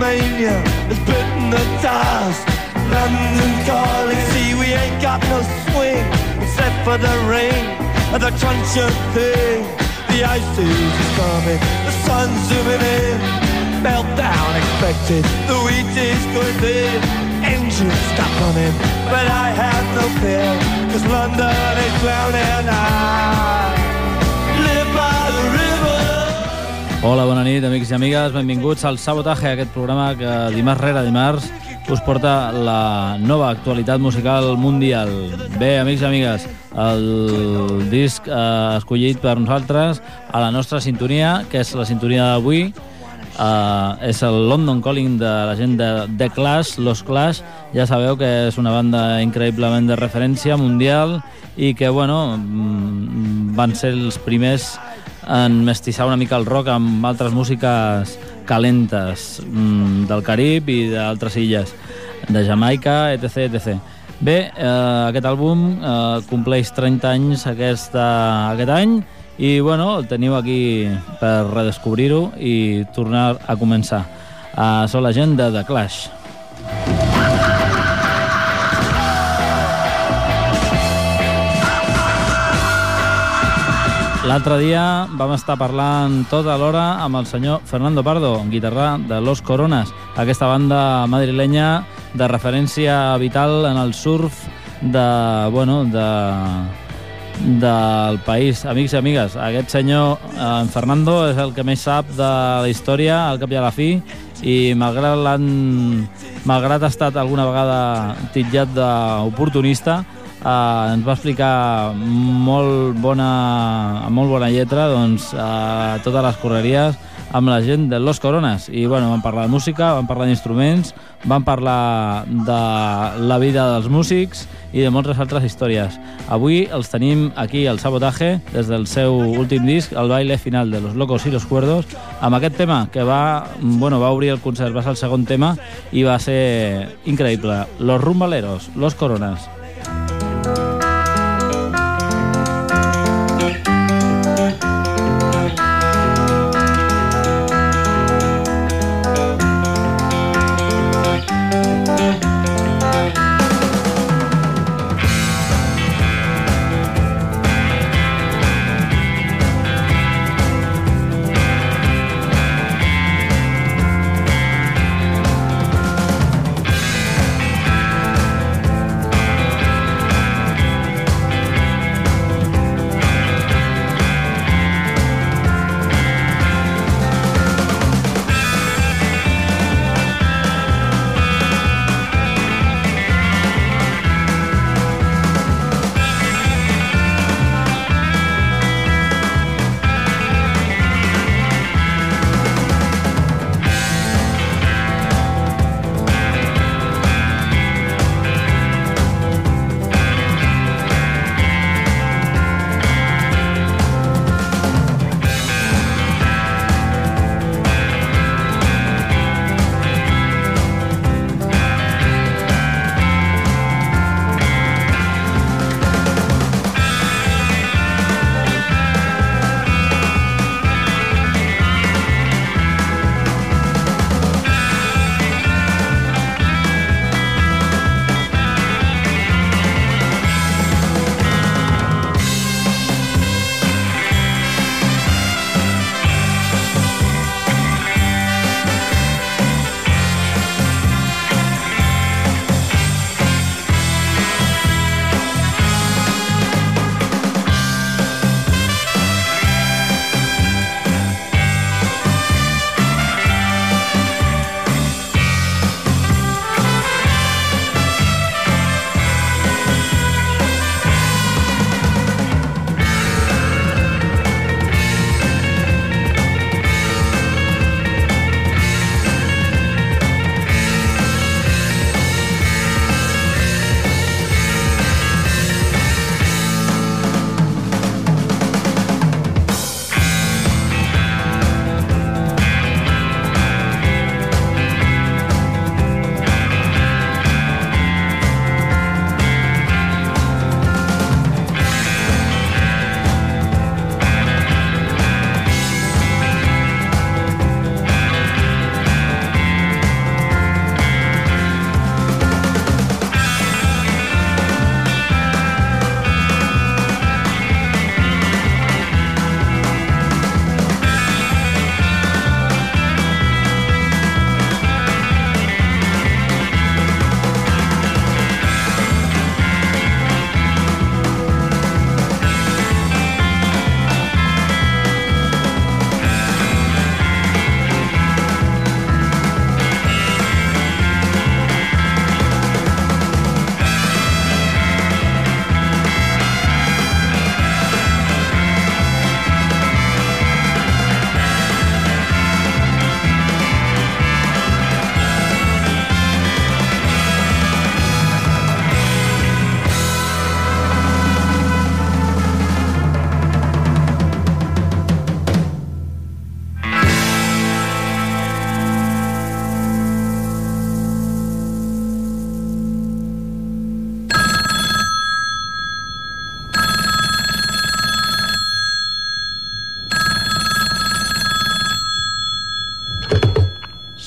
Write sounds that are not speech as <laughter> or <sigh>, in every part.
Beatlemania has bitten the dust. London calling, see we ain't got no swing except for the rain and the truncheon thing. The ice is coming, the sun's zooming in. Meltdown expected, the wheat is going in. Engines stop running, but I have no fear, cause London is drowning. I Hola, bona nit, amics i amigues. Benvinguts al Sabotaje, aquest programa que dimarts rere dimarts us porta la nova actualitat musical mundial. Bé, amics i amigues, el disc eh, escollit per nosaltres a la nostra sintonia, que és la sintonia d'avui, eh, és el London Calling de la gent de The Clash, Los Clash. Ja sabeu que és una banda increïblement de referència mundial i que, bueno, mm, van ser els primers en mestissar una mica el rock amb altres músiques calentes mm, del Carib i d'altres illes, de Jamaica, etc. etc. Bé, eh, aquest àlbum eh, compleix 30 anys aquesta, aquest any i bueno, el teniu aquí per redescobrir-ho i tornar a començar. Uh, són la de The Clash. L'altre dia vam estar parlant tota l'hora amb el senyor Fernando Pardo, guitarrà de Los Coronas, aquesta banda madrilenya de referència vital en el surf de, bueno, de, del país. Amics i amigues, aquest senyor, en Fernando, és el que més sap de la història, al cap i a la fi, i malgrat malgrat ha estat alguna vegada titllat d'oportunista, eh, ens va explicar molt bona, amb molt bona lletra doncs, eh, totes les correries amb la gent de Los Coronas i bueno, vam parlar de música, vam parlar d'instruments vam parlar de la vida dels músics i de moltes altres històries. Avui els tenim aquí al Sabotaje des del seu últim disc, el baile final de Los Locos y los Cuerdos, amb aquest tema que va, bueno, va obrir el concert, va ser el segon tema i va ser increïble. Los Rumbaleros, Los Coronas.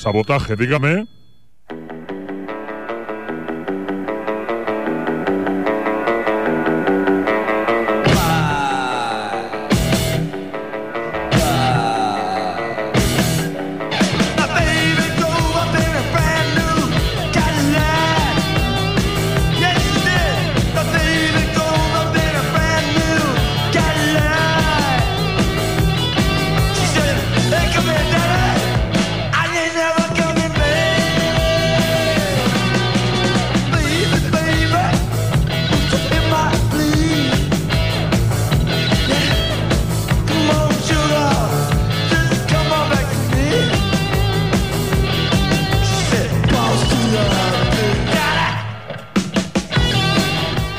Sabotaje, dígame.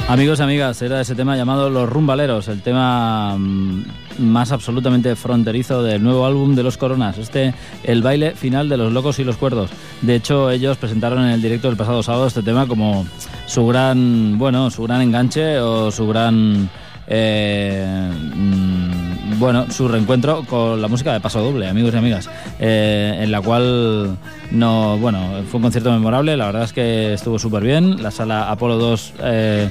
Amigos amigas, era ese tema llamado Los Rumbaleros, el tema mm, más absolutamente fronterizo del nuevo álbum de Los Coronas, este El baile final de los locos y los cuerdos. De hecho, ellos presentaron en el directo del pasado sábado este tema como su gran, bueno, su gran enganche o su gran eh, mm, bueno, su reencuentro con la música de Paso Doble, amigos y amigas, eh, en la cual no, bueno, fue un concierto memorable, la verdad es que estuvo súper bien, la sala Apolo 2 eh,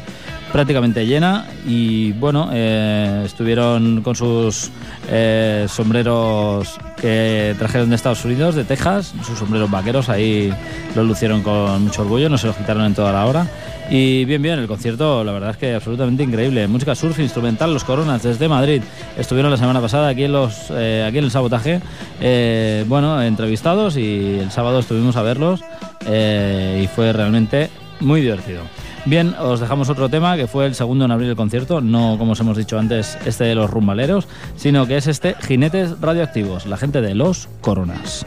prácticamente llena y bueno, eh, estuvieron con sus eh, sombreros que trajeron de Estados Unidos, de Texas, sus sombreros vaqueros, ahí los lucieron con mucho orgullo, no se los quitaron en toda la hora. Y bien, bien, el concierto, la verdad es que absolutamente increíble. Música surf, instrumental, los Coronas desde Madrid. Estuvieron la semana pasada aquí en, los, eh, aquí en el sabotaje, bueno, entrevistados y el sábado estuvimos a verlos y fue realmente muy divertido. Bien, os dejamos otro tema que fue el segundo en abrir el concierto, no como os hemos dicho antes, este de los rumbaleros, sino que es este Jinetes Radioactivos, la gente de los Coronas.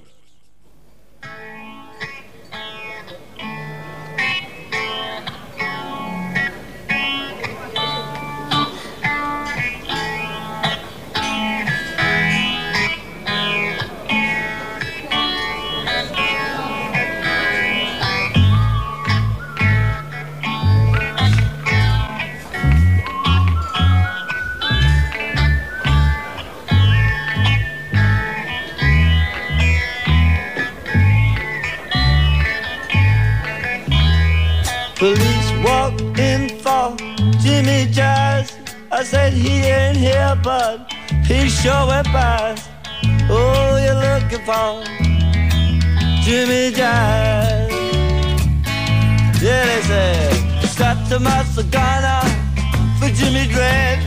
I said he ain't here, but he sure went past. Oh, you're looking for Jimmy Jazz. Yeah, they said, start to master Ghana for Jimmy Dread.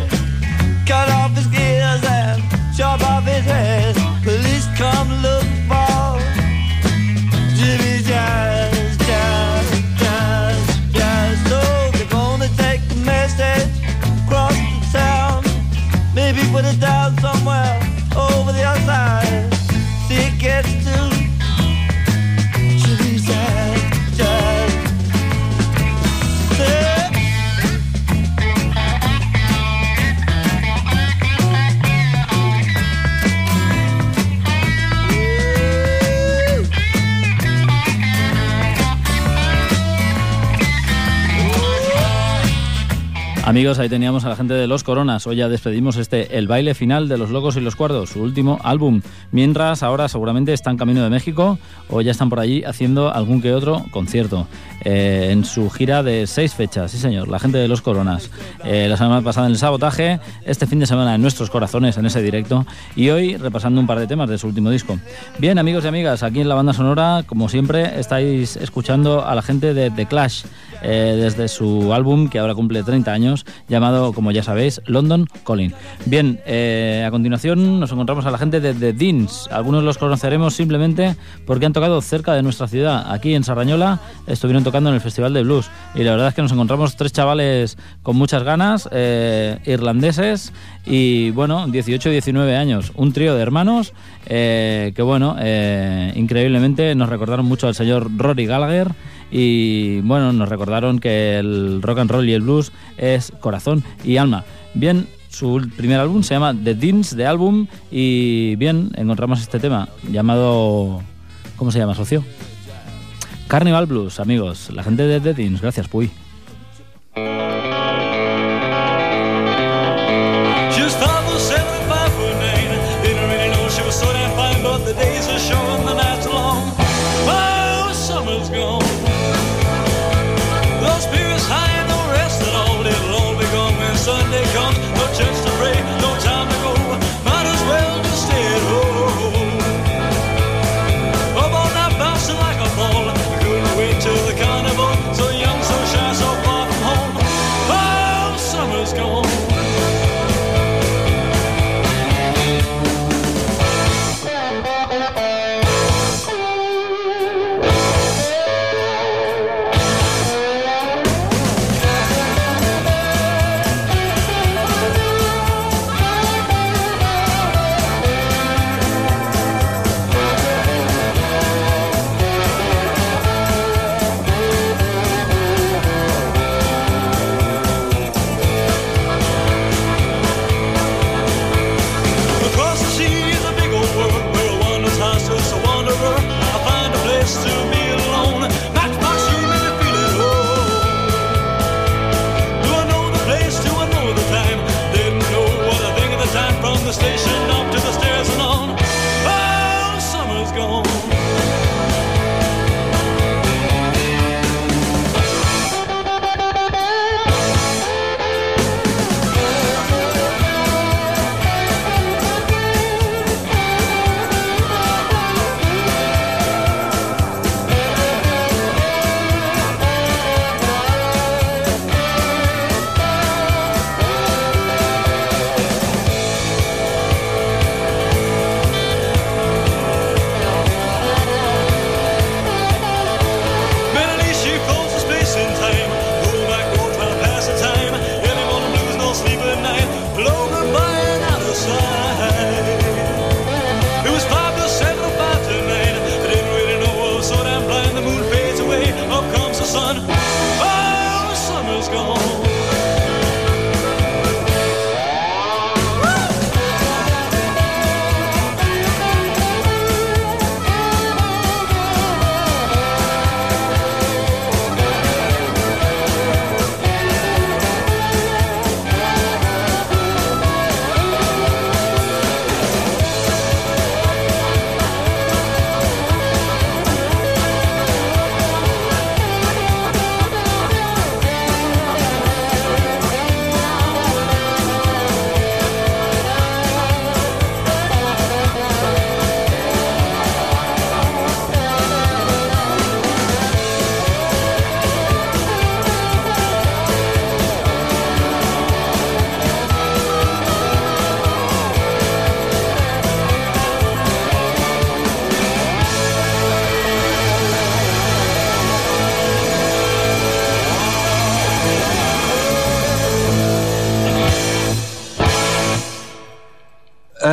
Cut off his gears and chop off his head. Police come look for Ahí teníamos a la gente de Los Coronas. Hoy ya despedimos este El baile final de Los Locos y los Cuerdos, su último álbum. Mientras ahora seguramente están camino de México o ya están por allí haciendo algún que otro concierto. Eh, en su gira de seis fechas, sí señor, la gente de Los Coronas. Eh, la semana pasada en el sabotaje, este fin de semana en nuestros corazones, en ese directo. Y hoy repasando un par de temas de su último disco. Bien, amigos y amigas, aquí en la banda sonora, como siempre, estáis escuchando a la gente de The Clash. eh, desde su álbum que ahora cumple 30 años, llamado, como ya sabéis, London Calling. Bien, eh, a continuación nos encontramos a la gente de The Deans. Algunos los conoceremos simplemente porque han tocado cerca de nuestra ciudad. Aquí en Sarrañola estuvieron tocando en el Festival de Blues. Y la verdad es que nos encontramos tres chavales con muchas ganas, eh, irlandeses y, bueno, 18 y 19 años. Un trío de hermanos eh, que, bueno, eh, increíblemente nos recordaron mucho al señor Rory Gallagher y bueno, nos recordaron que el rock and roll y el blues es corazón y alma. Bien, su primer álbum se llama The Deans de álbum y bien, encontramos este tema llamado ¿cómo se llama, socio? Carnival Blues, amigos, la gente de The Deans, gracias, Puy.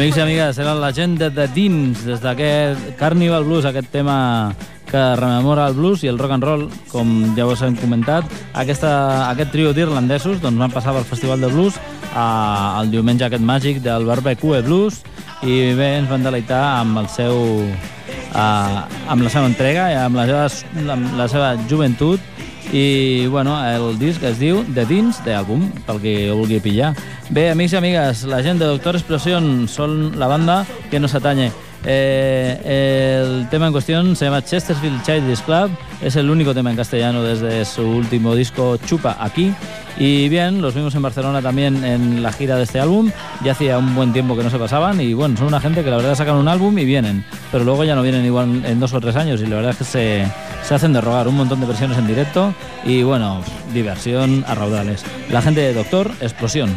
Amics i amigues, eren la gent de The Deans, des d'aquest Carnival Blues, aquest tema que rememora el blues i el rock and roll, com ja us hem comentat. Aquesta, aquest trio d'irlandesos doncs, van passar pel Festival de Blues a, el diumenge aquest màgic del Barbecue Blues i bé, ens van deleitar amb el seu uh, amb la seva entrega i amb la seva, amb la seva joventut i bueno, el disc es diu The Dins de àlbum, pel que vulgui pillar. Bé, amics i amigues, la gent de Doctor Explosion són la banda que nos atañe. Eh, el tema en cuestión se llama Chesterfield Childish Club, es el único tema en castellano desde su último disco Chupa aquí. Y bien, los vimos en Barcelona también en la gira de este álbum. Ya hacía un buen tiempo que no se pasaban y bueno, son una gente que la verdad sacan un álbum y vienen, pero luego ya no vienen igual en dos o tres años y la verdad es que se, se hacen de rogar un montón de versiones en directo y bueno, diversión a raudales. La gente de Doctor, explosión.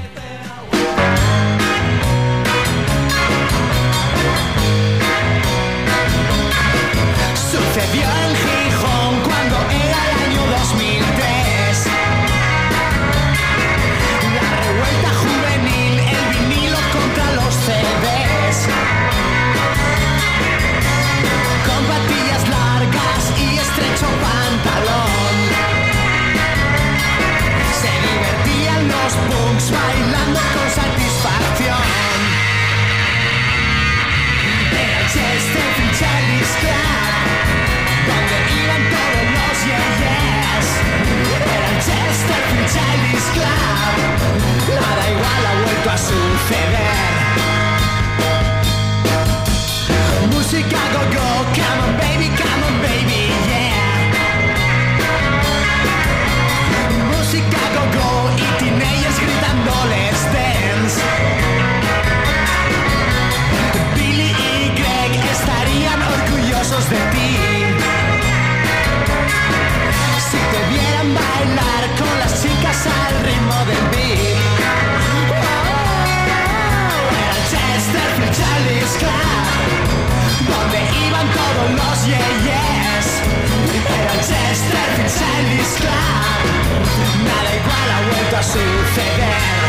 Suceder.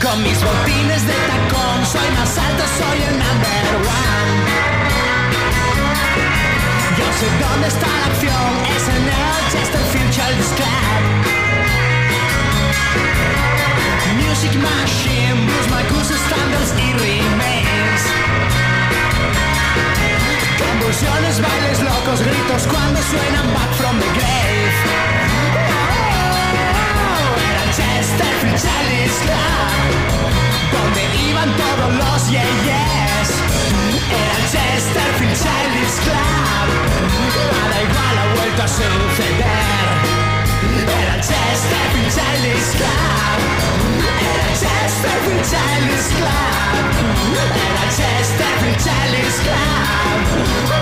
Con mis botines de tacón soy más alto, soy el number one. Yo sé dónde está la acción, es en el Chesterfield Childish Club. Music Machine, Blues Marcus, Standards y Remains. Convulsiones, bailes locos, gritos cuando suenan Back from the Grave. Chesterfield Childish Club, donde iban todos los yeyes. Era el Chesterfield Childish Club, nada igual ha vuelto a suceder. Era el Chesterfield Childish Club, era el Chesterfield Childish Club, era el Chesterfield Childish Club.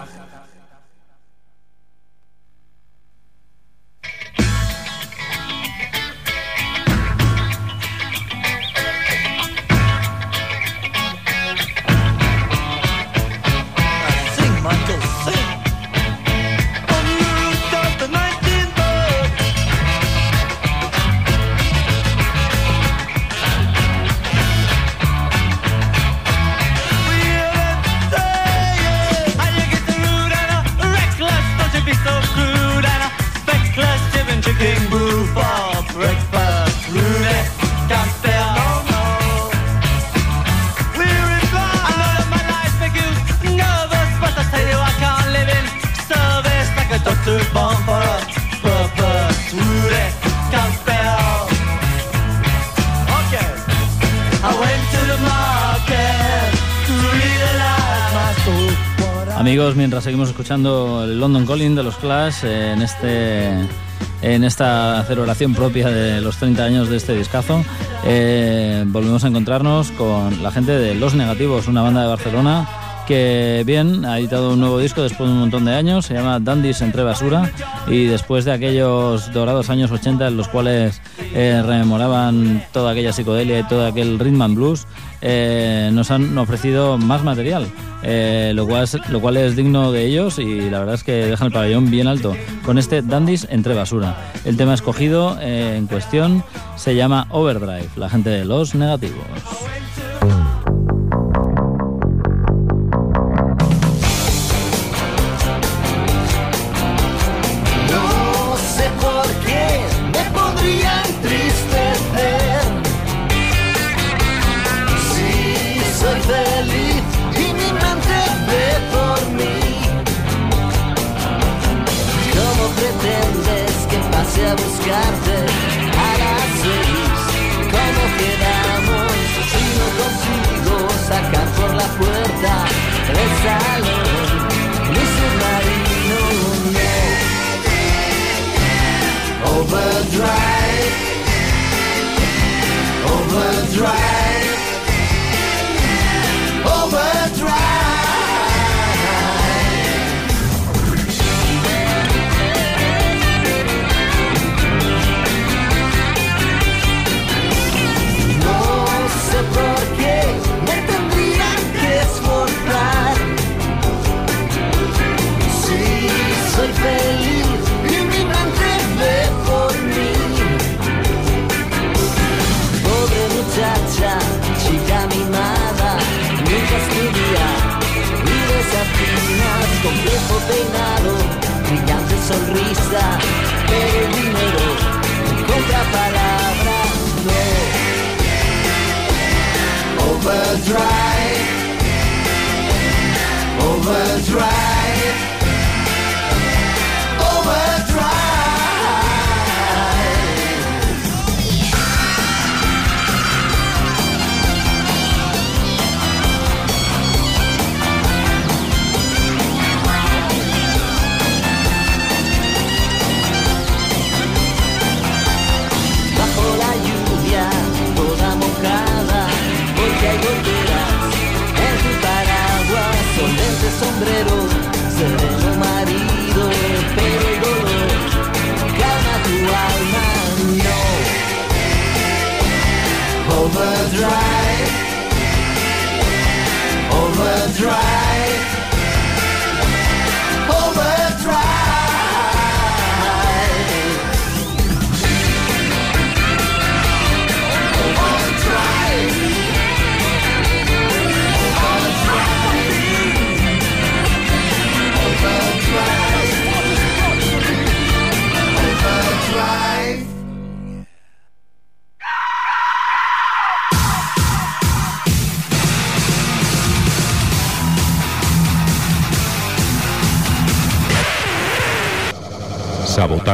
Amigos, mientras seguimos escuchando el London Calling de los Clash en este en esta celebración propia de los 30 años de este discazo, eh, volvemos a encontrarnos con la gente de Los Negativos, una banda de Barcelona que bien ha editado un nuevo disco después de un montón de años, se llama Dandys entre basura y después de aquellos dorados años 80 en los cuales eh, rememoraban toda aquella psicodelia y todo aquel rhythm and blues, eh, nos han ofrecido más material, eh, lo, cual es, lo cual es digno de ellos y la verdad es que dejan el pabellón bien alto con este Dandys entre basura. El tema escogido en cuestión se llama Overdrive, la gente de los negativos.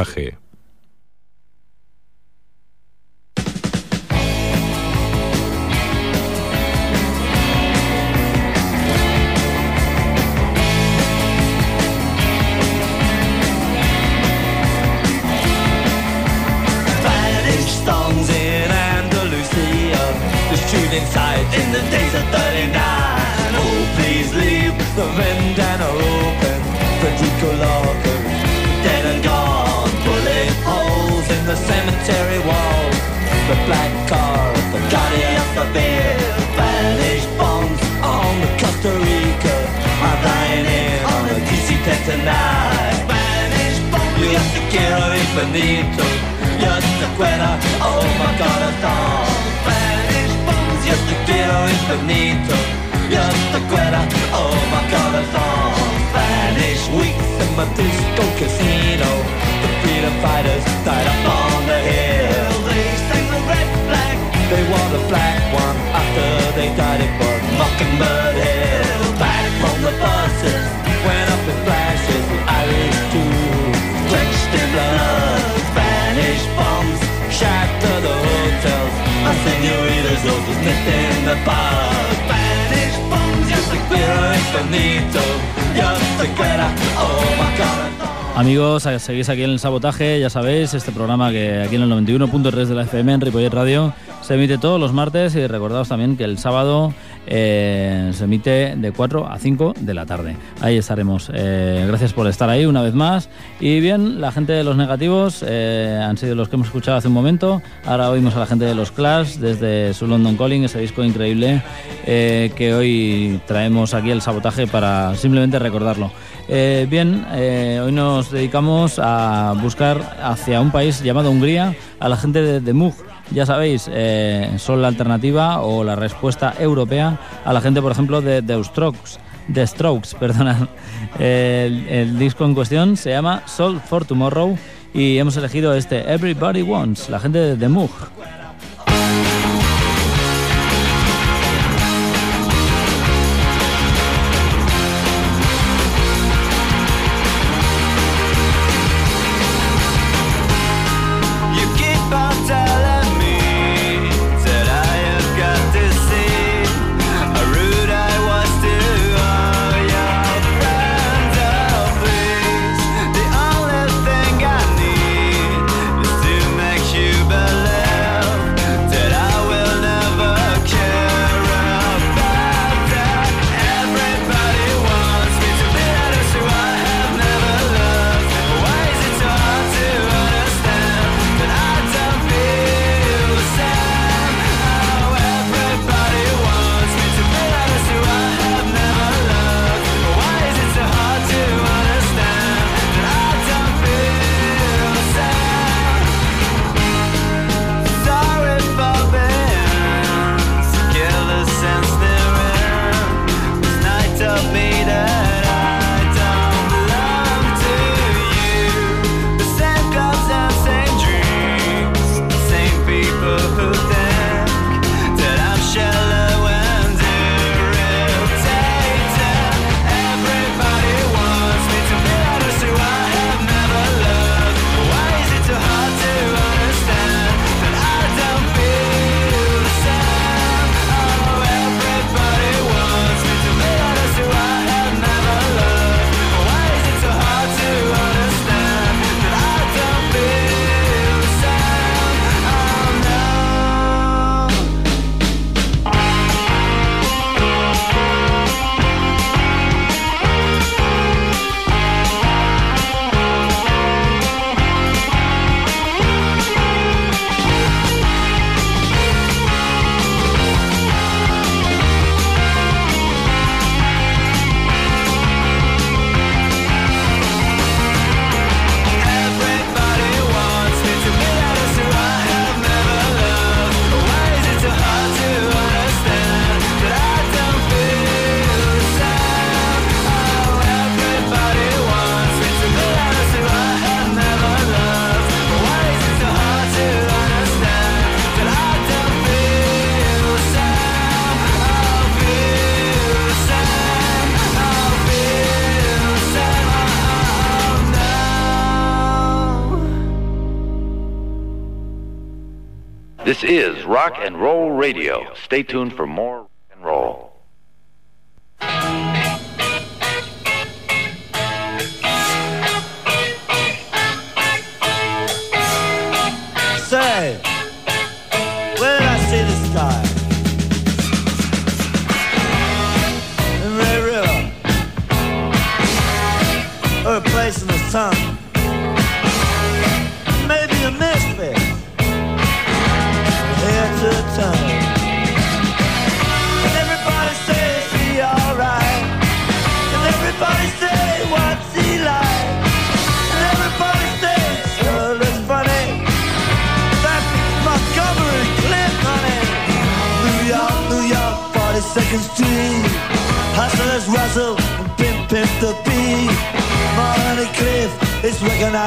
Sabotaje. Amigos, seguís aquí en el sabotaje, ya sabéis, este programa que aquí en el 91.3 de la FM en Ripollet Radio se emite todos los martes y recordaos también que el sábado eh, se emite de 4 a 5 de la tarde. Ahí estaremos. Eh, gracias por estar ahí una vez más. Y bien, la gente de los negativos eh, han sido los que hemos escuchado hace un momento. Ahora oímos a la gente de los Clash desde su London Calling, ese disco increíble que hoy traemos aquí el sabotaje para simplemente recordarlo. bien, hoy nos dedicamos a buscar hacia un país llamado Hungría a la gente de, de Mug ya sabéis, eh, son la alternativa o la respuesta europea a la gente, por ejemplo, de, de Strokes. The Strokes, <laughs> perdona. El, disco en cuestión se llama Soul for Tomorrow y hemos elegido este Everybody Wants, la gente de The Moog. Rock and Roll Radio. Stay tuned for more.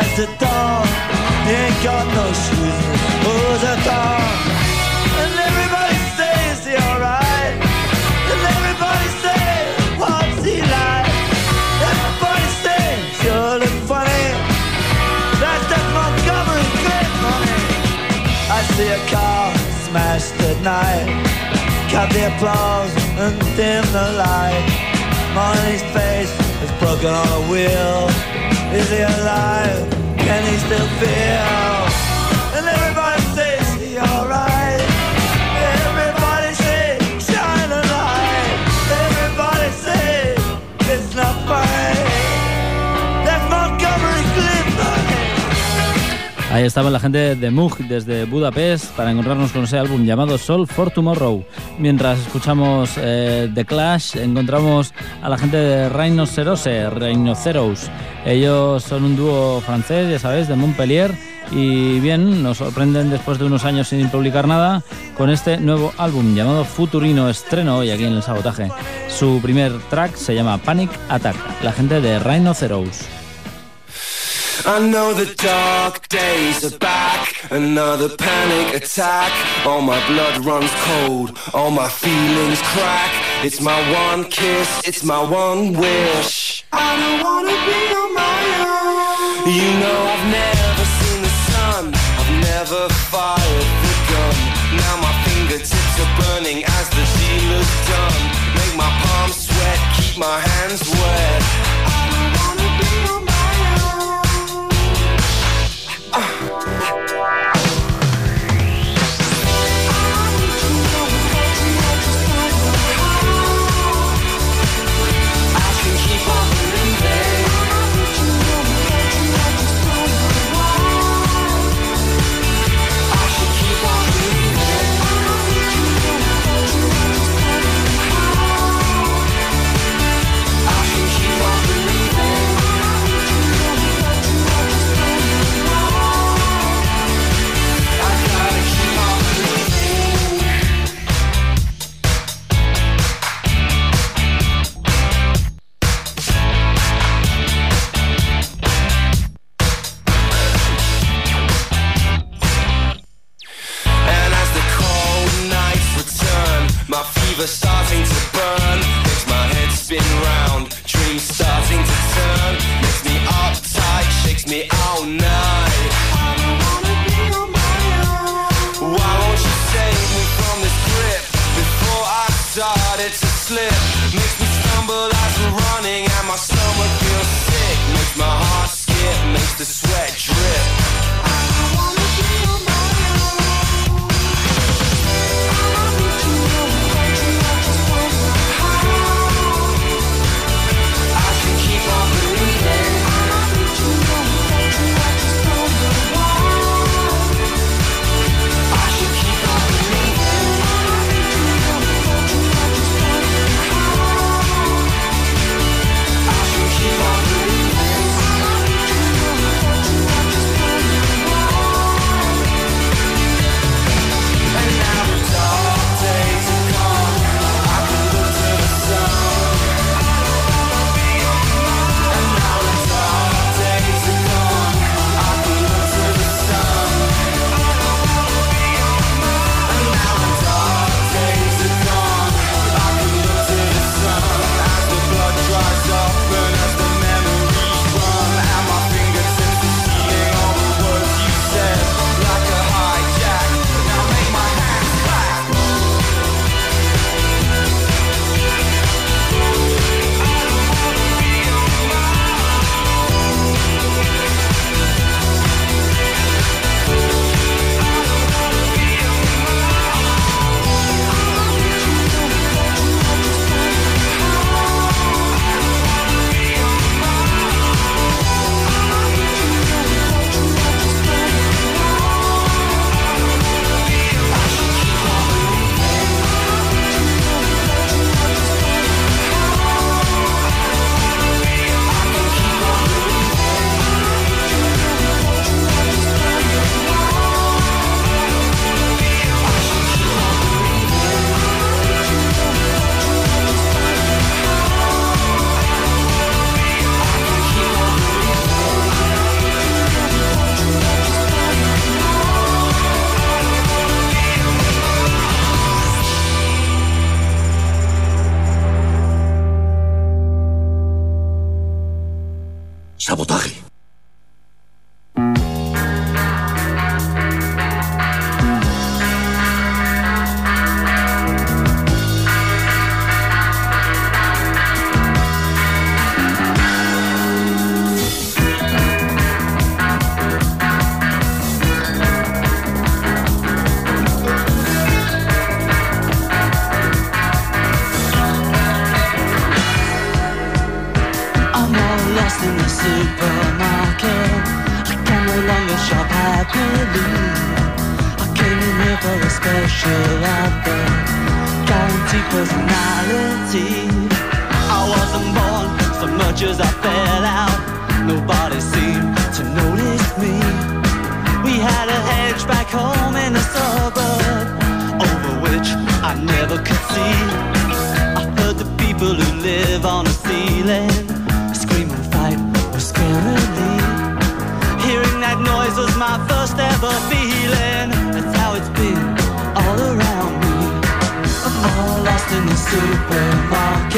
Recognized at dawn. He ain't got no shoes, who's a dawn. And everybody says he alright. And everybody says, what's he like? Everybody says you look funny. That's that Montgomery Cliff money. I see a car smashed at night. Cut the applause and dim the light. Money's face is broken on a wheel. Is he alive? Can he still feel? Estaba la gente de Moog desde Budapest para encontrarnos con ese álbum llamado Soul for Tomorrow. Mientras escuchamos eh, The Clash, encontramos a la gente de Rhinocerose, Rhinoceros. Ellos son un dúo francés, ya sabéis, de Montpellier. Y bien, nos sorprenden después de unos años sin publicar nada con este nuevo álbum llamado Futurino, estreno hoy aquí en el sabotaje. Su primer track se llama Panic Attack, la gente de Rhinoceros. I know the dark days are back, another panic attack. All my blood runs cold, all my feelings crack. It's my one kiss, it's my one wish. I don't wanna be on my own. You know I've never seen the sun, I've never fired the gun. Now my fingertips are burning as the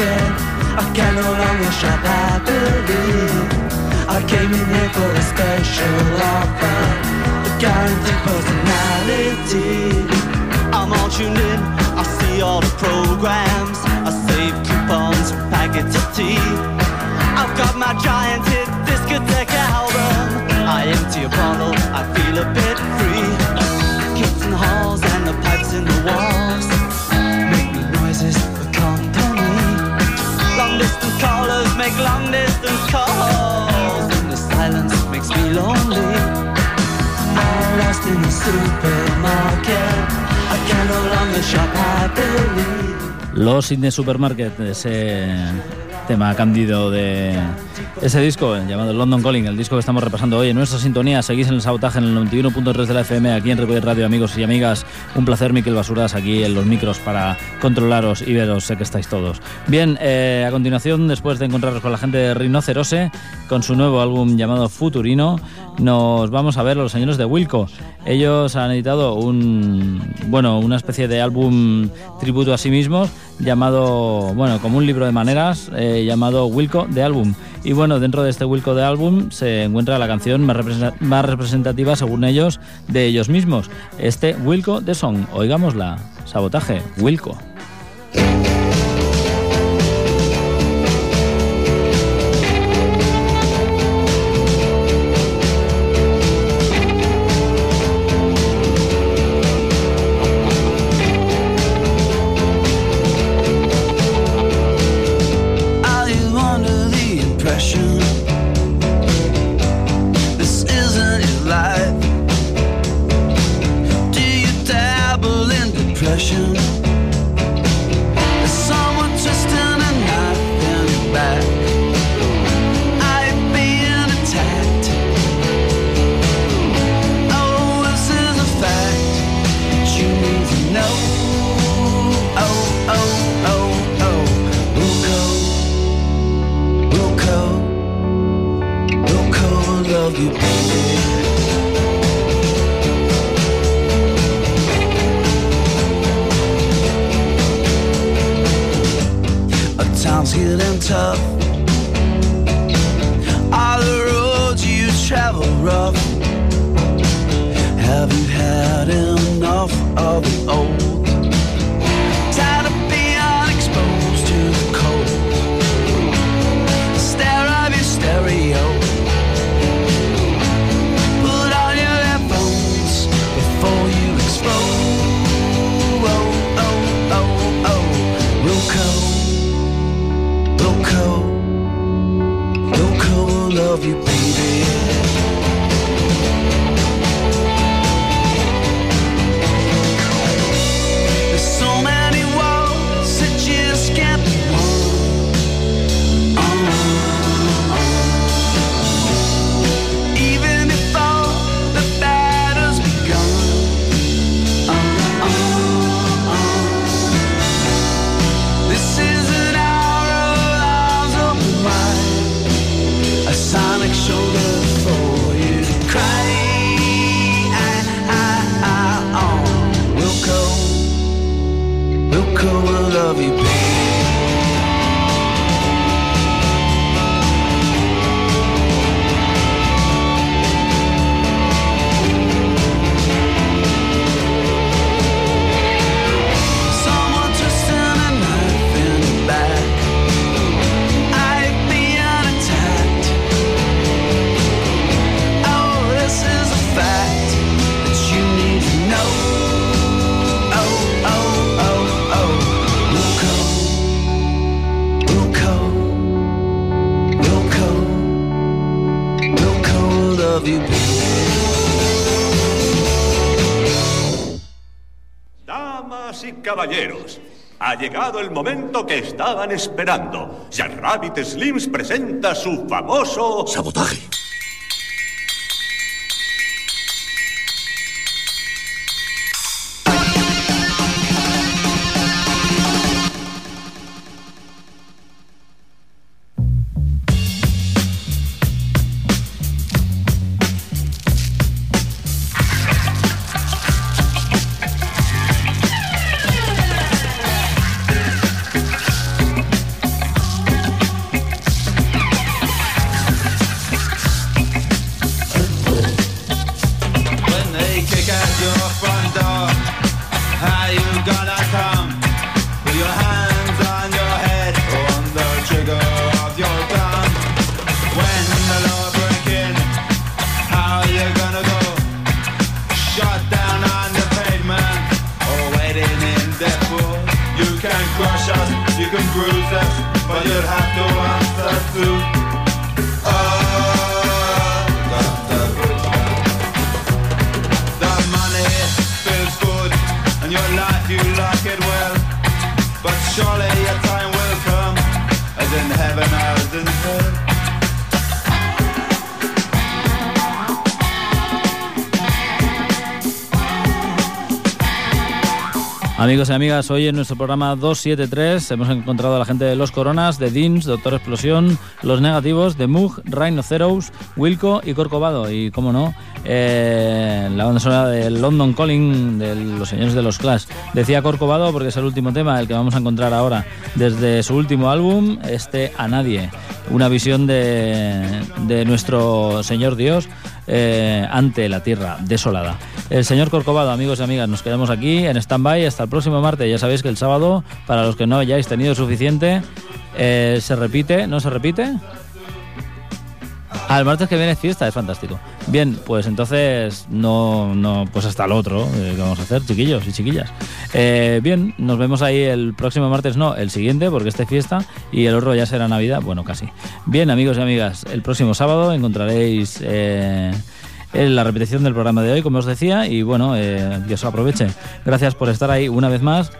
supermarket. I can no longer shop happily. I came in here for a special offer, a guaranteed personality. I'm all tuned in. I see all the programs. I save coupons packets of tea. I've got my giant hit discotheque album. I empty a bottle, I feel a bit free. Kids in halls and the pipes in the walls Los Sydney Supermarket, ese tema cándido de ese disco llamado London Calling, el disco que estamos repasando hoy en nuestra sintonía. Seguís en el sabotaje en el 91.3 de la FM, aquí en Ripollet Radio, amigos y amigas. Un placer, Miquel Basuras, aquí en los micros para controlaros y veros, sé que estáis todos. Bien, eh, a continuación, después de encontrarnos con la gente de Rinocerose, con su nuevo álbum llamado Futurino, nos vamos a ver los señores de Wilco. Ellos han editado un, bueno, una especie de álbum tributo a sí mismos llamado, bueno, como un libro de maneras eh, llamado Wilco de álbum. Y bueno, dentro de este Wilco de álbum se encuentra la canción más, más representativa, según ellos, de ellos mismos. Este Wilco de Song. Oigámosla. Sabotaje. Wilco. El momento que estaban esperando. Jack Rabbit Slims presenta su famoso... Sabotaje. Amigos y amigas, hoy en nuestro programa 273 hemos encontrado a la gente de Los Coronas, de Deans, Doctor Explosión, Los Negativos, de Mug, Rhinoceros, Wilco y Corcovado. Y, como no, eh, la banda sonora de London Calling, de los señores de los Clash. Decía Corcovado porque es el último tema, el que vamos a encontrar ahora desde su último álbum, este A Nadie. Una visión de, de nuestro Señor Dios eh, ante la tierra desolada. El señor Corcovado, amigos y amigas, nos quedamos aquí en stand-by hasta el próximo martes. Ya sabéis que el sábado, para los que no hayáis tenido suficiente, eh, se repite, ¿no se repite? Al martes que viene es fiesta, es fantástico. Bien, pues entonces no, no pues hasta el otro, eh, ¿qué vamos a hacer, chiquillos y chiquillas? Eh, bien, nos vemos ahí el próximo martes, no, el siguiente, porque este es fiesta, y el otro ya será Navidad, bueno, casi. Bien, amigos y amigas, el próximo sábado encontraréis eh, la repetición del programa de hoy, como os decía, y bueno, eh, que os aproveche. Gracias por estar ahí una vez más.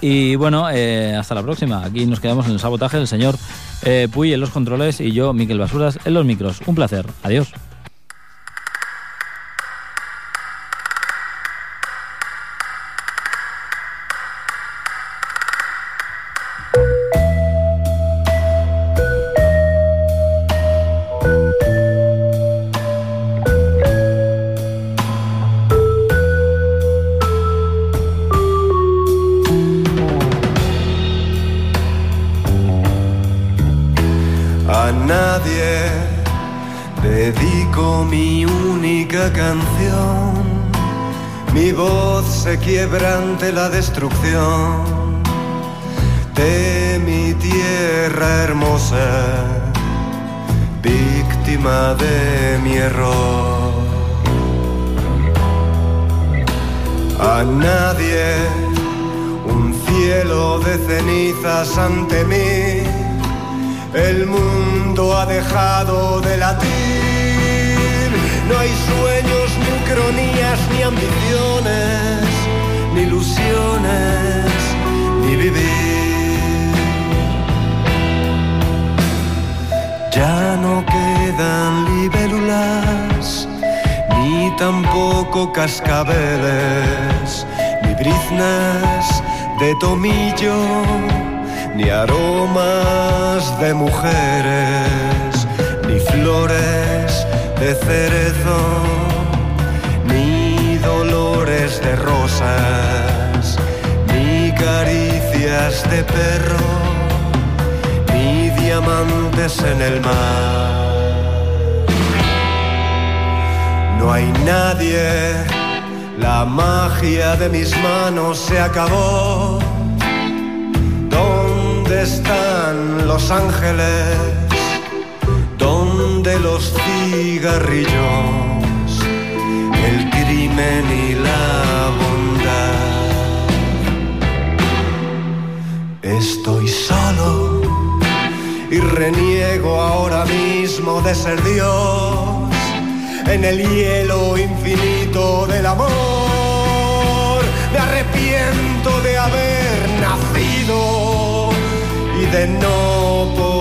Y bueno, eh, hasta la próxima. Aquí nos quedamos en el sabotaje, el señor eh, Puy en los controles y yo, Miquel Basuras, en los micros. Un placer. Adiós. El mundo ha dejado de latir. No hay sueños, ni ucronías, ni ambiciones, ni ilusiones, ni vivir. Ya no quedan libélulas, ni tampoco cascabeles, ni briznas de tomillo ni aromas de mujeres, ni flores de cerezo, ni dolores de rosas, ni caricias de perro, ni diamantes en el mar. No hay nadie, la magia de mis manos se acabó. ¿Dónde están los ángeles? ¿Dónde los cigarrillos? El crimen y la bondad. Estoy solo y reniego ahora mismo de ser Dios en el hielo infinito del amor. Me arrepiento de haber nacido then no